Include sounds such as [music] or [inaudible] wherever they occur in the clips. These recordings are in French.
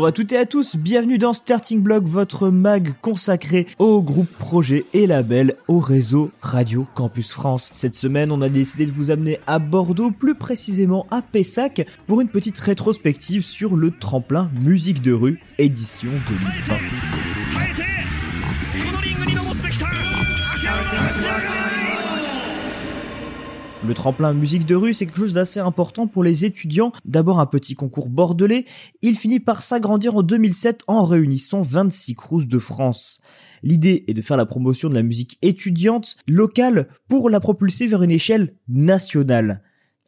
Bonjour à toutes et à tous, bienvenue dans Starting Block, votre mag consacré au groupe projet et label au réseau Radio Campus France. Cette semaine, on a décidé de vous amener à Bordeaux, plus précisément à Pessac, pour une petite rétrospective sur le tremplin musique de rue édition 2020. Le tremplin musique de rue, c'est quelque chose d'assez important pour les étudiants. D'abord un petit concours bordelais, il finit par s'agrandir en 2007 en réunissant 26 crews de France. L'idée est de faire la promotion de la musique étudiante locale pour la propulser vers une échelle nationale.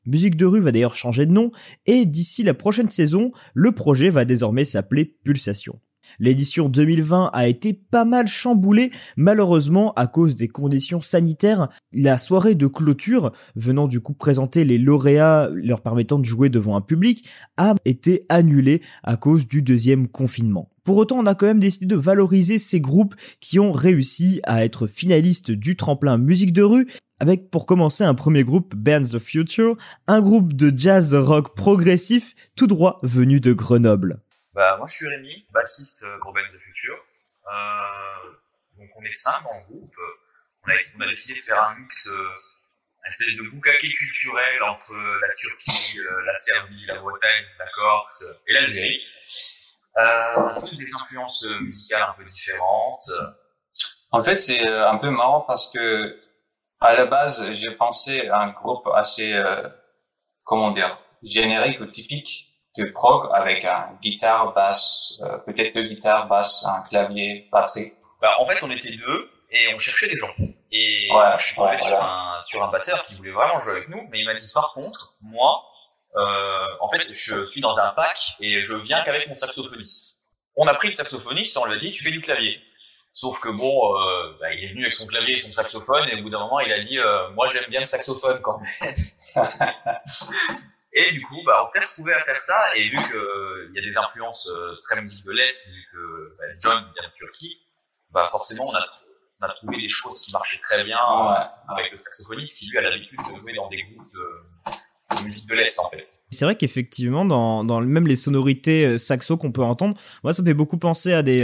Musique de rue va d'ailleurs changer de nom et d'ici la prochaine saison, le projet va désormais s'appeler Pulsation. L'édition 2020 a été pas mal chamboulée, malheureusement à cause des conditions sanitaires. La soirée de clôture, venant du coup présenter les lauréats leur permettant de jouer devant un public, a été annulée à cause du deuxième confinement. Pour autant, on a quand même décidé de valoriser ces groupes qui ont réussi à être finalistes du tremplin musique de rue avec pour commencer un premier groupe Bands of Future, un groupe de jazz rock progressif tout droit venu de Grenoble. Bah, moi, je suis Rémi, bassiste euh, Gros de Future. Euh, donc, on est cinq le groupe. On a, on a décidé de faire un mix, euh, un espèce de boucaquet culturel entre la Turquie, euh, la Serbie, la Bretagne, la Corse et l'Algérie. Euh, toutes des influences musicales un peu différentes. En fait, c'est un peu marrant parce que à la base, j'ai pensé à un groupe assez, euh, comment dire, générique ou typique de prog avec un guitare, basse, euh, peut-être deux guitares, basse, un clavier, batterie. Bah, en fait, on était deux et on cherchait des gens. Et je suis tombé sur, un, sur un batteur qui voulait vraiment jouer avec nous, mais il m'a dit par contre, moi, euh, en fait, je suis dans un pack et je viens qu'avec mon saxophoniste. On a pris le saxophoniste on lui a dit, tu fais du clavier. Sauf que bon, euh, bah, il est venu avec son clavier et son saxophone et au bout d'un moment, il a dit, euh, moi j'aime bien le saxophone quand même. [laughs] Et du coup, bah, on s'est retrouvé à faire ça, et vu qu'il euh, y a des influences euh, très musique de l'Est, vu que bah, John vient de Turquie, bah, forcément, on a, on a trouvé des choses qui marchaient très bien avec le saxophoniste qui, lui, a l'habitude de jouer dans des groupes de, musique de l'Est, en fait. C'est vrai qu'effectivement, dans, dans même les sonorités euh, saxo qu'on peut entendre, moi, ça me fait beaucoup penser à des,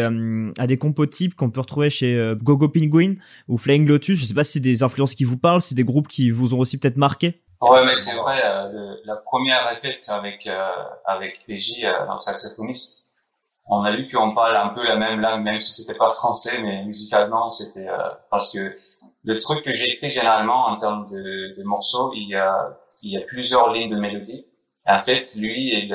à des compos types qu'on peut retrouver chez Gogo Penguin ou Flying Lotus. Je sais pas si c'est des influences qui vous parlent, si c'est des groupes qui vous ont aussi peut-être marqué. Ouais, mais c'est vrai, euh, la première répète avec euh, avec PJ, euh, notre saxophoniste, on a vu qu'on parle un peu la même langue, même si c'était pas français, mais musicalement, c'était euh, parce que le truc que j'ai écrit généralement en termes de, de, morceaux, il y a il y a plusieurs lignes de mélodie. en fait, lui, il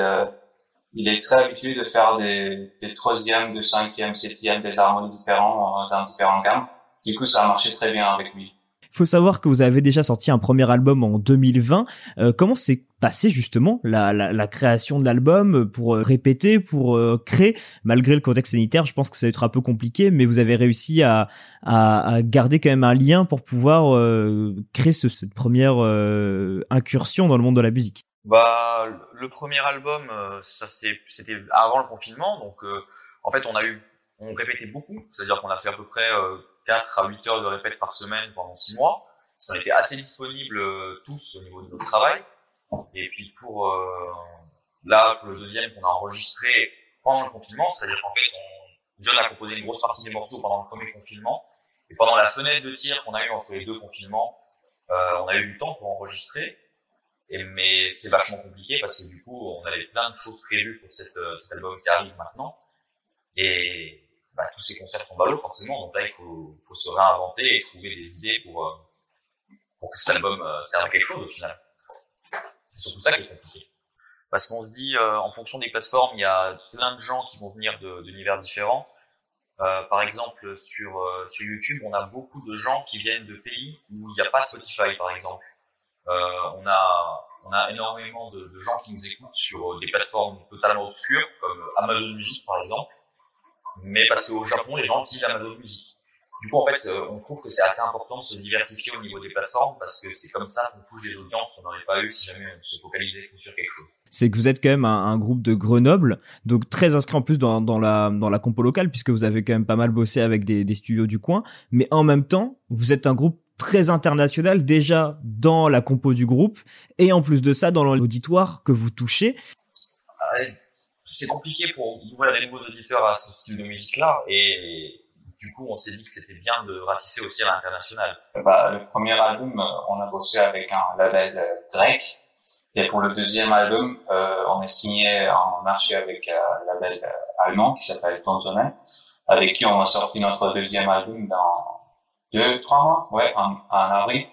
il est très habitué de faire des, des troisièmes, de cinquièmes, septièmes, des harmonies différents dans différentes gammes. Du coup, ça a marché très bien avec lui faut savoir que vous avez déjà sorti un premier album en 2020. Euh, comment s'est passé justement la, la, la création de l'album pour euh, répéter, pour euh, créer, malgré le contexte sanitaire Je pense que ça va être un peu compliqué, mais vous avez réussi à, à, à garder quand même un lien pour pouvoir euh, créer ce, cette première incursion dans le monde de la musique. Bah, le premier album, ça c'était avant le confinement, donc en fait on a eu, on répétait beaucoup, c'est-à-dire qu'on a fait à peu près 4 à 8 heures de répète par semaine pendant 6 mois. Ça a été assez disponible euh, tous au niveau de notre travail. Et puis pour euh, là, pour le deuxième qu'on a enregistré pendant le confinement, c'est-à-dire qu'en fait, on, John a composé une grosse partie des morceaux pendant le premier confinement. Et pendant la fenêtre de tir qu'on a eu entre les deux confinements, euh, on a eu du temps pour enregistrer. Et, mais c'est vachement compliqué parce que du coup, on avait plein de choses prévues pour euh, cet album qui arrive maintenant. Et, bah, tous ces concerts tombent à l'eau forcément. Donc là, il faut, faut se réinventer et trouver des idées pour, euh, pour que cet album euh, serve à quelque chose au final. C'est surtout ça qui est compliqué. Parce qu'on se dit, euh, en fonction des plateformes, il y a plein de gens qui vont venir d'univers différents. Euh, par exemple, sur, sur YouTube, on a beaucoup de gens qui viennent de pays où il n'y a pas Spotify, par exemple. on a on a énormément de, de, gens qui nous écoutent sur des plateformes totalement obscures, comme Amazon Music, par exemple mais parce qu'au Japon, les gens utilisent Amazon Music. Du coup, en fait, euh, on trouve que c'est assez important de se diversifier au niveau des plateformes parce que c'est comme ça qu'on touche des audiences qu'on n'aurait pas eu si jamais on se focalisait sur quelque chose. C'est que vous êtes quand même un, un, groupe de Grenoble, donc très inscrit en plus dans, dans la dans la compo locale puisque vous avez quand même pas mal bossé avec des, des studios du coin, mais en même temps, vous êtes un groupe très international déjà dans la compo du groupe et en plus de ça dans l'auditoire que vous touchez. Ah c'est compliqué pour ouvrir des nouveaux auditeurs à ce style de musique-là, et, du coup, on s'est dit que c'était bien de ratisser aussi à l'international. Bah, le premier album, on a bossé avec un label grec, et pour le deuxième album, euh, on est signé en marché avec un label allemand qui s'appelle Tonzonen, avec qui on a sorti notre deuxième album dans deux, trois mois, ouais, en avril.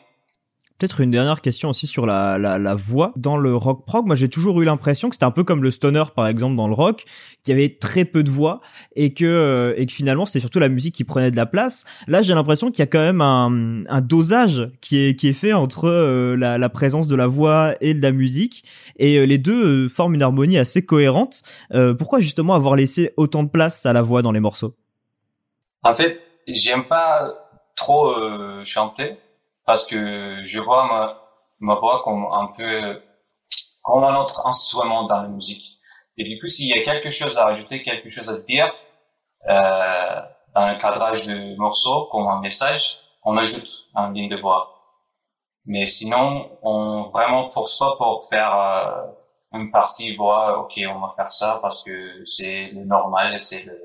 Peut-être une dernière question aussi sur la, la, la voix dans le rock prog. Moi, j'ai toujours eu l'impression que c'était un peu comme le stoner, par exemple, dans le rock, qu'il y avait très peu de voix et que euh, et que finalement c'était surtout la musique qui prenait de la place. Là, j'ai l'impression qu'il y a quand même un, un dosage qui est qui est fait entre euh, la, la, présence de la voix et de la musique et euh, les deux forment une harmonie assez cohérente. pourquoi justement avoir laissé autant de place à la voix dans les morceaux? En fait, j'aime pas trop chanter parce que je vois ma, ma voix comme un peu comme un autre instrument dans la musique. Et du coup, s'il y a quelque chose à ajouter, quelque chose à dire euh, dans le cadrage de morceau, comme un message, on ajoute une ligne de voix. Mais sinon, on vraiment force pas pour faire euh, une partie voix. Ok, on va faire ça parce que c'est le normal, c'est le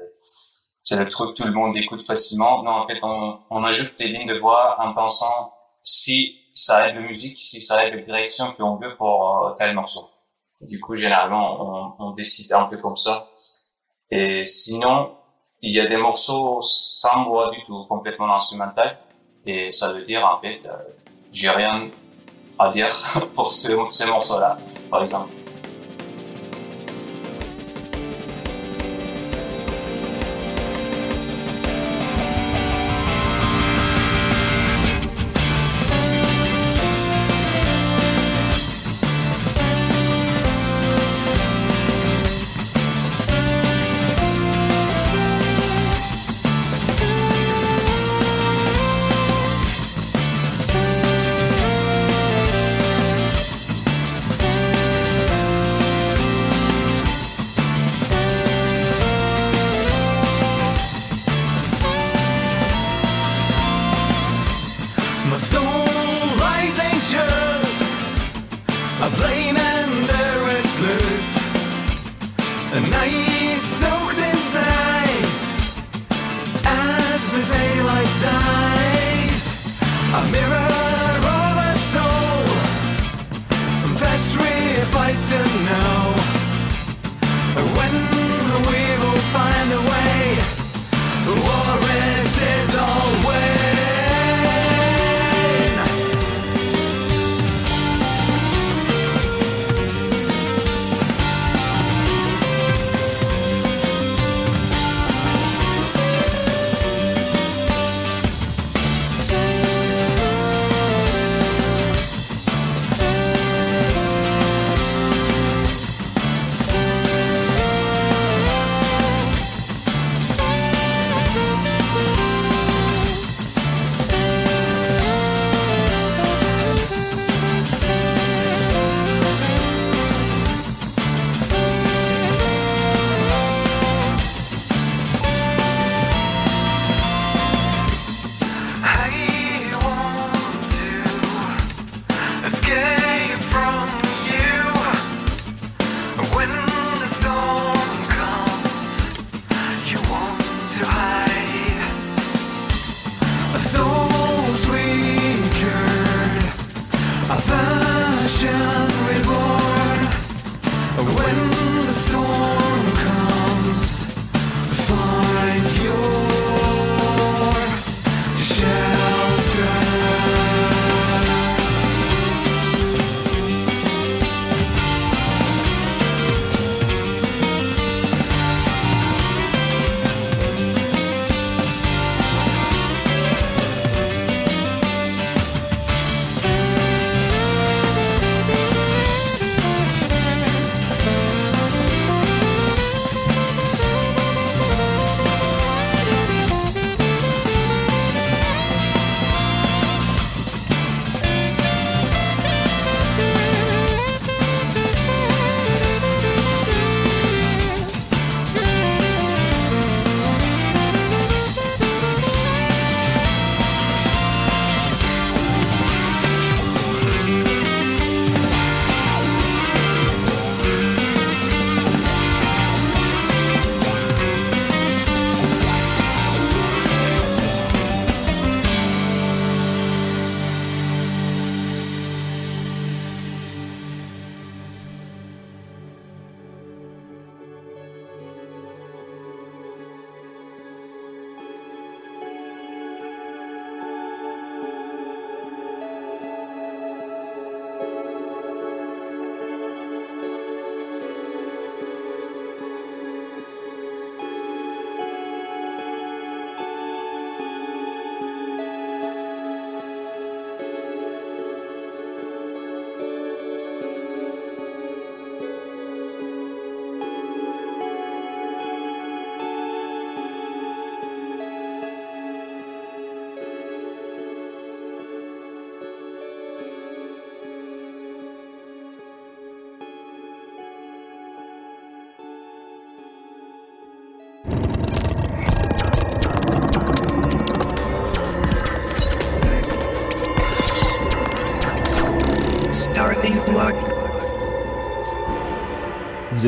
c'est le truc que tout le monde écoute facilement. Non, en fait, on, on ajoute des lignes de voix en pensant si ça aide la musique, si ça aide la direction qu'on veut pour euh, tel morceau. Du coup, généralement, on, on, décide un peu comme ça. Et sinon, il y a des morceaux sans voix du tout, complètement instrumental. Et ça veut dire, en fait, euh, j'ai rien à dire [laughs] pour ce, ces morceaux-là, par exemple.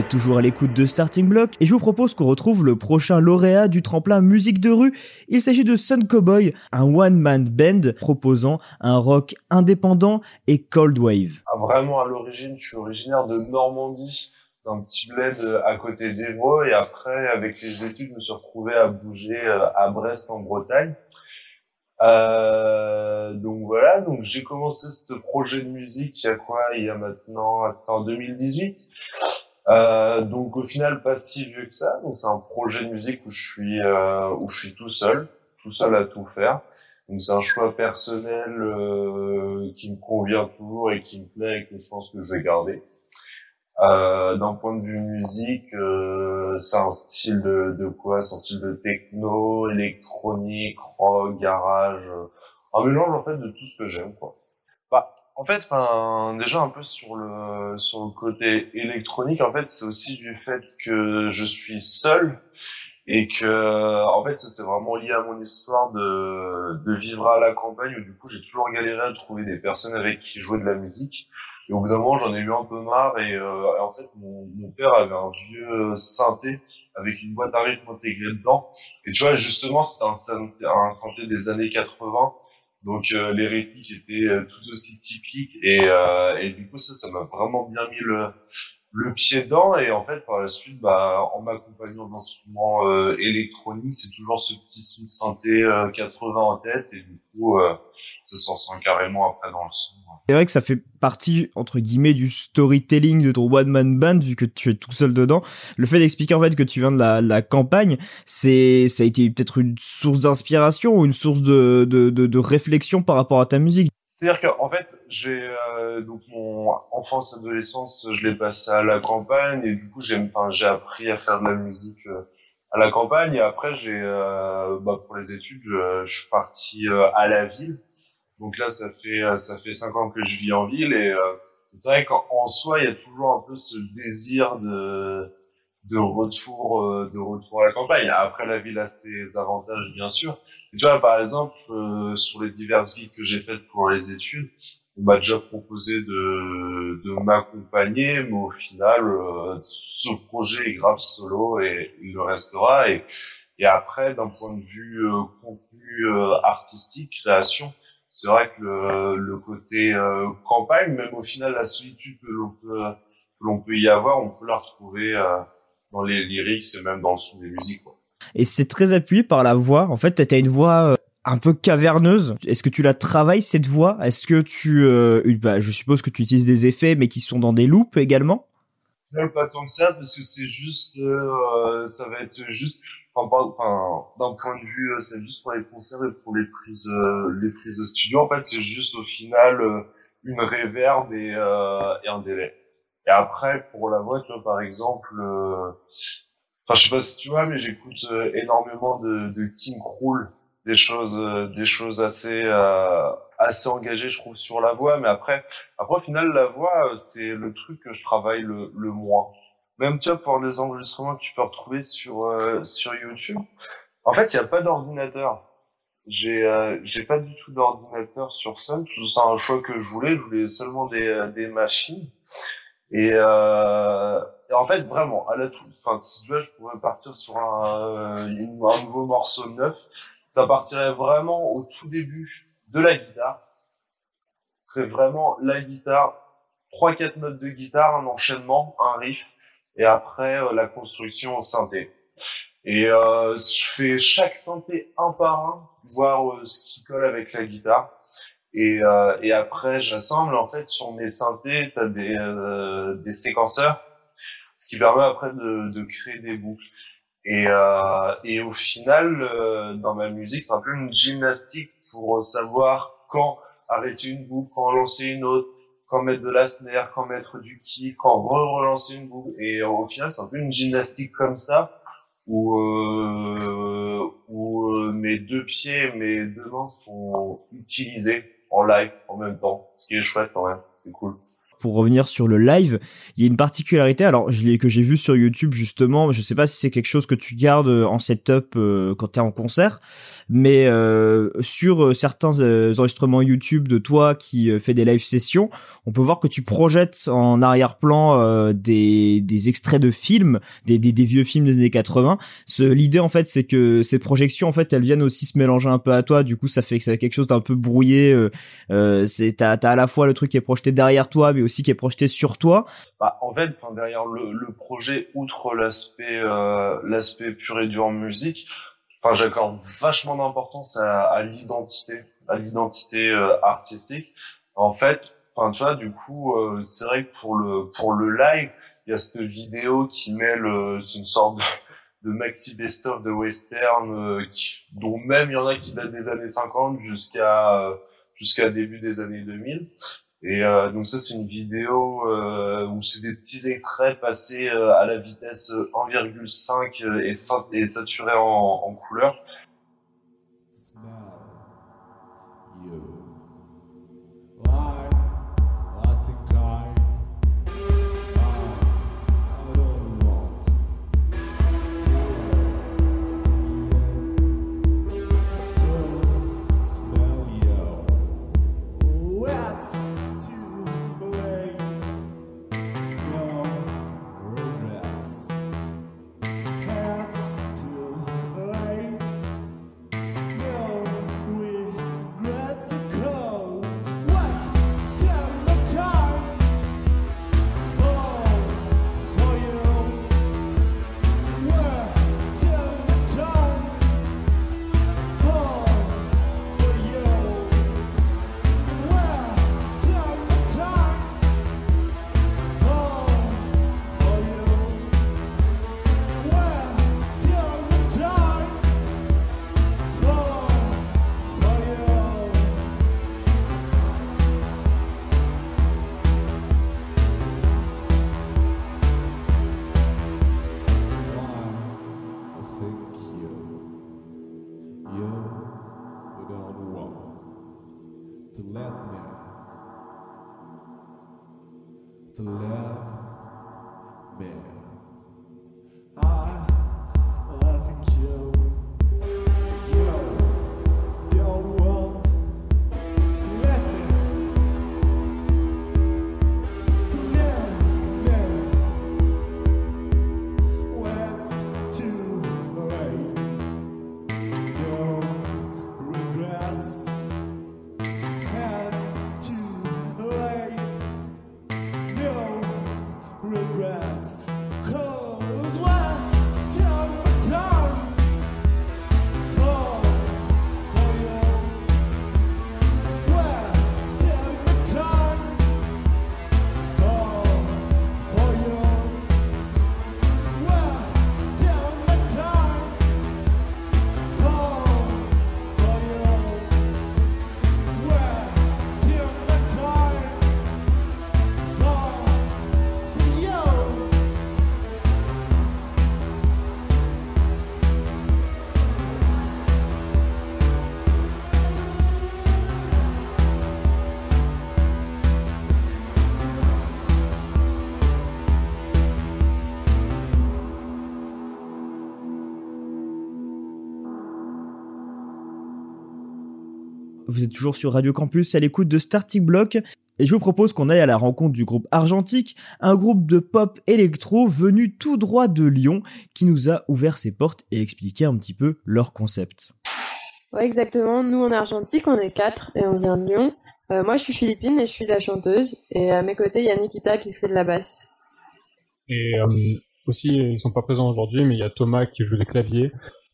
Toujours à l'écoute de Starting Block et je vous propose qu'on retrouve le prochain lauréat du tremplin musique de rue. Il s'agit de Sun Cowboy, un one-man band proposant un rock indépendant et cold wave. Ah, vraiment à l'origine, je suis originaire de Normandie, d'un petit bled à côté d'Evreux et après avec les études, je me suis retrouvé à bouger euh, à Brest en Bretagne. Euh, donc voilà, donc j'ai commencé ce projet de musique il y a quoi? Il y a maintenant, c'était en 2018. Euh, donc au final pas si vieux que ça. Donc c'est un projet de musique où je suis euh, où je suis tout seul, tout seul à tout faire. Donc c'est un choix personnel euh, qui me convient toujours et qui me plaît et que je pense que je vais garder. Euh, D'un point de vue musique, euh, c'est un style de, de quoi? C'est un style de techno, électronique, rock, garage, un mélange en fait de tout ce que j'aime quoi. En fait, déjà un peu sur le sur le côté électronique, en fait, c'est aussi du fait que je suis seul et que, en fait, c'est vraiment lié à mon histoire de de vivre à la campagne où du coup j'ai toujours galéré à trouver des personnes avec qui jouer de la musique. Et au bout d'un moment, j'en ai eu un peu marre et euh, en fait, mon, mon père avait un vieux synthé avec une boîte à rythme intégrée dedans. Et tu vois, justement, c'était un, un synthé des années 80 donc euh, les rythmiques étaient euh, tout aussi typiques et, euh, et du coup ça, ça m'a vraiment bien mis le, le pied dedans et en fait par la suite bah en m'accompagnant d'instruments euh, électroniques c'est toujours ce petit son synthé 80 en tête et du coup ça s'en sent carrément après dans le son c'est vrai que ça fait partie entre guillemets du storytelling de ton one man band vu que tu es tout seul dedans. Le fait d'expliquer en fait que tu viens de la, la campagne c'est ça a été peut-être une source d'inspiration ou une source de, de, de, de réflexion par rapport à ta musique c'est-à-dire qu'en fait, j'ai euh, donc mon enfance, adolescence, je l'ai passé à la campagne et du coup j'ai, enfin, j'ai appris à faire de la musique euh, à la campagne et après j'ai, euh, bah, pour les études, je, je suis parti euh, à la ville. Donc là, ça fait ça fait cinq ans que je vis en ville et c'est vrai qu'en soi, il y a toujours un peu ce désir de de retour euh, de retour à la campagne. Après, la ville a ses avantages, bien sûr. Tu vois, par exemple, euh, sur les diverses villes que j'ai faites pour les études, on m'a déjà proposé de, de m'accompagner, mais au final, euh, ce projet est grave solo et il le restera. Et, après, d'un point de vue contenu artistique, création, c'est vrai que le, le côté campagne, même au final, la solitude que l'on peut, que l'on peut y avoir, on peut la retrouver dans les lyrics et même dans le son des musiques. Quoi. Et c'est très appuyé par la voix. En fait, t'as une voix euh, un peu caverneuse. Est-ce que tu la travailles cette voix? Est-ce que tu, euh, bah, je suppose que tu utilises des effets, mais qui sont dans des loops également? Non, pas tant que ça, parce que c'est juste, euh, ça va être juste, enfin, d'un point de vue, euh, c'est juste pour les concerts et pour les prises, les prises de studio. En fait, c'est juste au final une réverb et, un délai. Et après, pour la voix, tu vois, par exemple. Enfin, je sais pas si tu vois, mais j'écoute euh, énormément de, de King Krul, des choses, euh, des choses assez, euh, assez engagées, je trouve, sur la voix. Mais après, après, au final, la voix, c'est le truc que je travaille le, le moins. Même, tu vois, pour les enregistrements que tu peux retrouver sur, sur YouTube. En fait, il n'y a pas d'ordinateur. J'ai euh, j'ai pas du tout d'ordinateur sur scène. C'est un choix que je voulais. Je voulais seulement des, des machines. Et, euh, en fait, vraiment, à la toute fin, si tu veux, je pourrais partir sur un, un nouveau morceau neuf. Ça partirait vraiment au tout début de la guitare. Ce serait vraiment la guitare, trois quatre notes de guitare, un enchaînement, un riff, et après euh, la construction au synthé. Et euh, je fais chaque synthé un par un, voir euh, ce qui colle avec la guitare. Et, euh, et après, j'assemble en fait sur mes synthés, t'as des, euh, des séquenceurs, ce qui permet après de, de créer des boucles. Et, euh, et au final, euh, dans ma musique, c'est un peu une gymnastique pour savoir quand arrêter une boucle, quand lancer une autre, quand mettre de la snare, quand mettre du kick, quand re-relancer une boucle. Et au final, c'est un peu une gymnastique comme ça où, euh, où euh, mes deux pieds, mes deux mains sont utilisés en live en même temps, ce qui est chouette quand même, c'est cool. Pour revenir sur le live, il y a une particularité. Alors, je que j'ai vu sur YouTube justement. Je sais pas si c'est quelque chose que tu gardes en setup euh, quand t'es en concert, mais euh, sur euh, certains euh, enregistrements YouTube de toi qui fait des live sessions, on peut voir que tu projettes en arrière-plan des, des extraits de films, des, des, vieux films des années 80. L'idée en fait, c'est que ces projections en fait, elles viennent aussi se mélanger un peu à toi. Du coup, ça fait que c'est quelque chose d'un peu brouillé. Euh, c'est t'as as à la fois le truc qui est projeté derrière toi, mais qui est projeté sur toi. Bah, en fait, derrière le, projet, outre l'aspect l'aspect pur et dur en musique j'accorde vachement d'importance à, l'identité, à l'identité euh, artistique. En fait, tu vois, du coup, euh, c'est vrai que pour le live, il y a cette vidéo qui mêle, euh, une sorte de, maxi best-of de western, dont même il y en a qui datent des années 50 jusqu'à jusqu'à début des années 2000. Et euh, donc ça c'est une vidéo euh, où c'est des petits extraits passés euh, à la vitesse 1,5 euh, et, et saturés en, en couleur. To love me. Vous êtes toujours sur Radio Campus à l'écoute de Starting Block et je vous propose qu'on aille à la rencontre du groupe Argentique, un groupe de pop électro venu tout droit de Lyon qui nous a ouvert ses portes et expliqué un petit peu leur concept. Ouais, exactement. Nous, en Argentique, on est quatre et on vient de Lyon. Euh, moi, je suis Philippine et je suis la chanteuse. Et à mes côtés, il y a Nikita qui fait de la basse. Et euh, aussi, ils sont pas présents aujourd'hui, mais il y a Thomas qui joue des claviers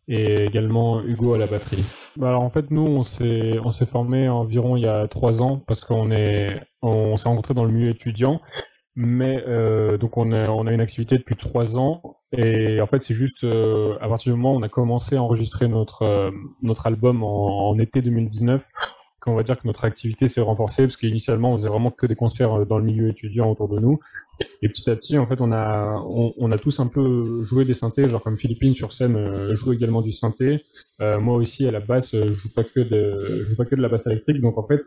et également Hugo à la batterie. Bah alors en fait nous on s'est on s'est formé environ il y a trois ans parce qu'on est on s'est rencontré dans le milieu étudiant mais euh, donc on a on a une activité depuis trois ans et en fait c'est juste euh, à partir du moment où on a commencé à enregistrer notre euh, notre album en, en, été 2019 qu'on va dire que notre activité s'est renforcée parce qu'initialement on faisait vraiment que des concerts euh, dans le milieu étudiant autour de nous. Et petit à petit en fait on a on, a tous un peu joué des synthés genre comme Philippine sur scène euh, joue également du synthé. Euh, moi aussi à la basse je joue pas que de joue pas que de la basse électrique. Donc en fait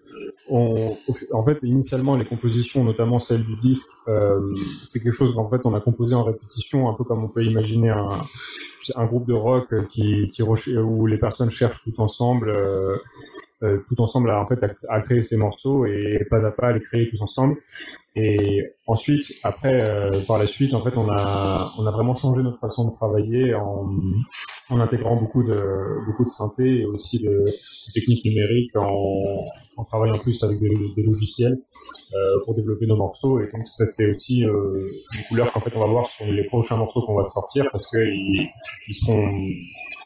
on en fait initialement les compositions notamment celles du disque c'est quelque chose qu'en fait on a composé en répétition un peu comme on peut imaginer un un groupe de rock qui, qui où les personnes cherchent tout ensemble tout ensemble à, en fait à, créer ces morceaux et pas à pas à les créer tous ensemble. Et ensuite après euh, par la suite en fait on a on a vraiment changé notre façon de travailler en, intégrant beaucoup de beaucoup de synthé et aussi de, techniques numériques en, en travaillant plus avec des, logiciels euh, pour développer nos morceaux. Et donc ça c'est aussi euh, une couleur qu'en fait on va voir sur les prochains morceaux qu'on va sortir parce que ils, ils seront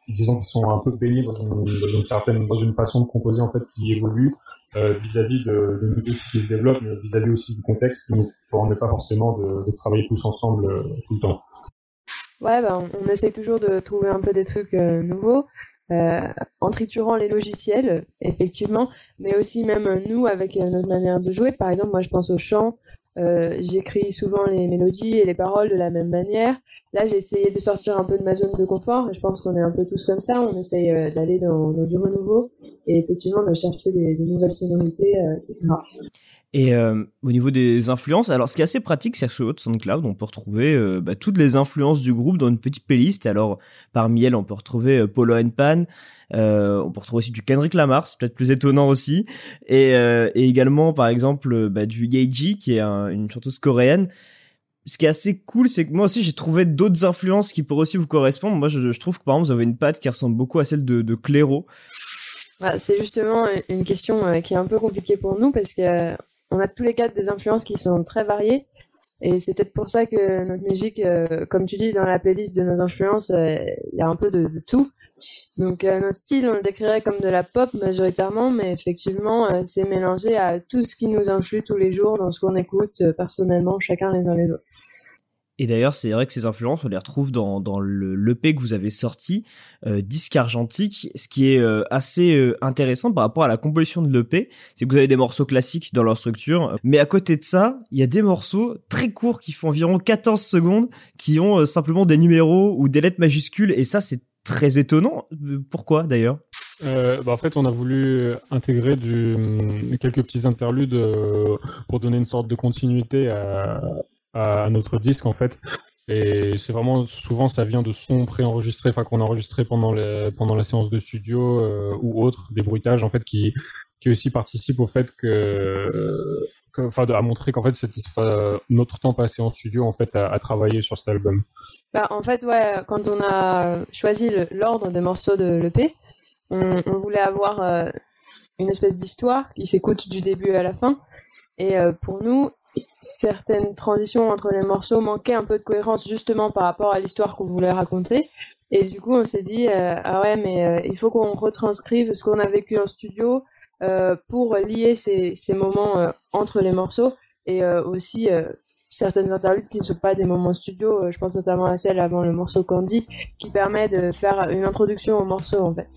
disons qu'ils sont un peu baignés dans une, certaine, dans une façon de composer en fait qui évolue euh, vis-à-vis de, de nouveaux qui se développent, mais vis-à-vis aussi du contexte qui nous permet pas forcément de, travailler tous ensemble euh, tout le temps. Ouais, bah, on essaie toujours de trouver un peu des trucs euh, nouveaux. En triturant les logiciels, effectivement, mais aussi même nous avec notre manière de jouer. Par exemple, moi je pense au chant, euh, j'écris souvent les mélodies et les paroles de la même manière. Là, j'ai essayé de sortir un peu de ma zone de confort. Je pense qu'on est un peu tous comme ça. On essaye euh, d'aller dans, dans, du renouveau et effectivement de chercher des, des nouvelles sonorités, euh, etc. Et euh, au niveau des influences, alors ce qui est assez pratique, c'est que sur SoundCloud, on peut retrouver euh, bah, toutes les influences du groupe dans une petite playlist. Alors parmi elles, on peut retrouver euh, Polo and Pan, euh, on peut retrouver aussi du Kendrick Lamar, c'est peut-être plus étonnant aussi, et, et également par exemple bah, du Yeji, qui est une chanteuse coréenne. Ce qui est assez cool, c'est que moi aussi j'ai trouvé d'autres influences qui pourraient aussi vous correspondre. Moi, je, trouve que par exemple, vous avez une patte qui ressemble beaucoup à celle de, de Clairo. Bah, c'est justement une question qui est un peu compliquée pour nous parce que on a tous les quatre des influences qui sont très variées. Et c'est peut-être pour ça que notre musique, euh, comme tu dis, dans la playlist de nos influences, euh, il y a un peu de, tout. Donc euh, notre style, on le décrirait comme de la pop majoritairement, mais effectivement, c'est mélangé à tout ce qui nous influe tous les jours dans ce qu'on écoute personnellement, chacun les uns les autres. Et d'ailleurs, c'est vrai que ces influences, on les retrouve dans, dans le l'EP que vous avez sorti, euh, Disque Argentique. Ce qui est euh, assez euh, intéressant par rapport à la composition de l'EP, c'est que vous avez des morceaux classiques dans leur structure. Mais à côté de ça, il y a des morceaux très courts qui font environ 14 secondes, qui ont euh, simplement des numéros ou des lettres majuscules. Et ça, c'est très étonnant. Pourquoi d'ailleurs? Euh, bah en fait, on a voulu intégrer du, quelques petits interludes pour donner une sorte de continuité à, à, notre disque en fait. Et c'est vraiment souvent ça vient de sons préenregistrés, enfin qu'on a enregistré pendant pendant la séance de studio euh, ou autre, des bruitages en fait qui qui aussi participent au fait que, enfin à montrer qu'en fait c'était notre temps passé en studio en fait à, travailler sur cet album. Bah, en fait ouais, quand on a choisi l'ordre des morceaux de l'EP, on, on, voulait avoir euh, une espèce d'histoire qui s'écoute du début à la fin. Et euh, pour nous, certaines transitions entre les morceaux manquaient un peu de cohérence justement par rapport à l'histoire qu'on voulait raconter. Et du coup, on s'est dit, euh, ah ouais, mais euh, il faut qu'on retranscrive ce qu'on a vécu en studio euh, pour lier ces, moments entre les morceaux et aussi certaines interludes qui ne sont pas des moments studio. je pense notamment à celle avant le morceau Candy, qui permet de faire une introduction au morceau en fait.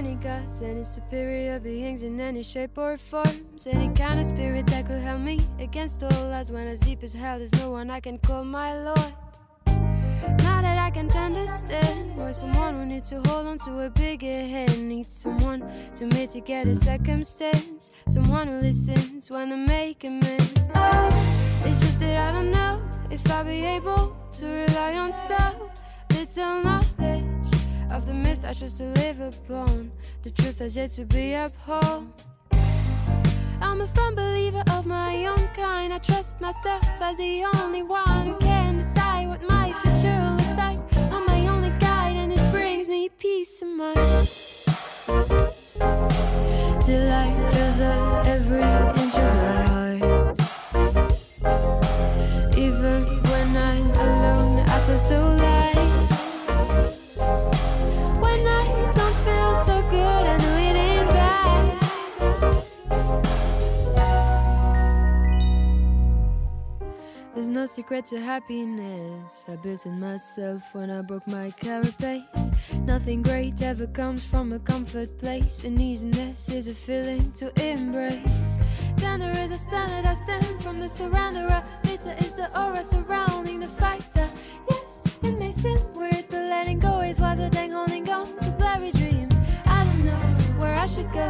Any gods, any superior beings in any shape or forms. Any kind of spirit that could help me against all odds. When as deep as hell, there's no one I can call my lord. Now that I can't understand why someone who needs to hold on to a bigger hand needs someone to mitigate a circumstance. Someone who listens when they make a man. Oh, it's just that I don't know if I'll be able to rely on so little knowledge of the myth I chose to live upon. The truth has yet to be upheld. I'm a firm believer of my own kind. I trust myself as the only one who can decide what my future looks like. I'm my only guide, and it brings me peace of mind. Delight fills up every inch of my no secret to happiness. I built it myself when I broke my carapace. Nothing great ever comes from a comfort place, and easiness is a feeling to embrace. Thunder is a splendid I stand from the surrounder. Bitter is the aura surrounding the fighter. Yes, it may seem weird, but letting go is wiser than holding on to blurry dreams. I don't know where I should go.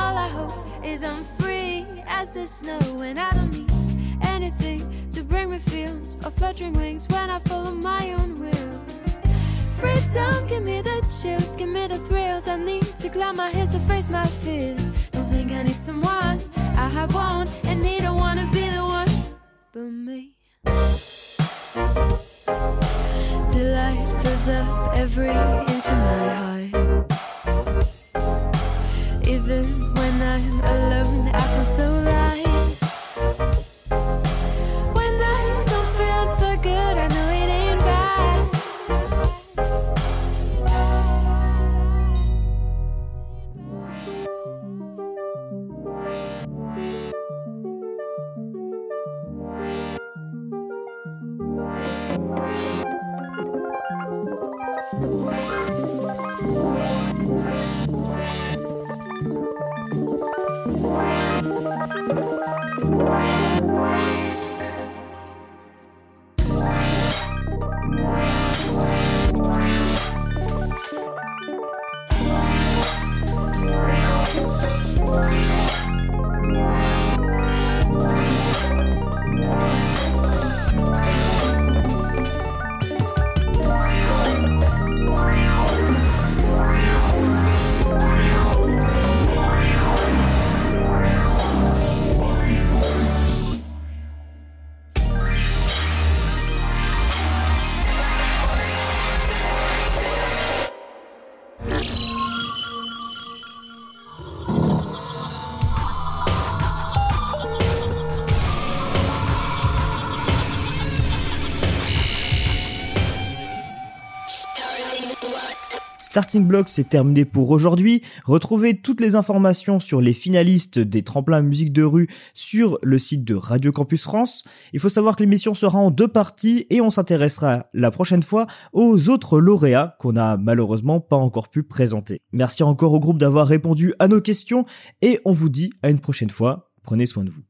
All I hope is I'm free as the snow, and I don't need anything to bring me feels of fluttering wings when I follow my own will. Freedom, give me the chills, give me the thrills. I need to climb my hills to face my fears. Don't think I need someone, I have one, and neither wanna be the one but me. Delight fills up every inch of my heart. Even when I'm alone, I feel so Block, c'est terminé pour aujourd'hui. Retrouvez toutes les informations sur les finalistes des tremplins musique de rue sur le site de Radio Campus France. Il faut savoir que l'émission sera en deux parties et on s'intéressera la prochaine fois aux autres lauréats qu'on n'a malheureusement pas encore pu présenter. Merci encore au groupe d'avoir répondu à nos questions et on vous dit à une prochaine fois. Prenez soin de vous.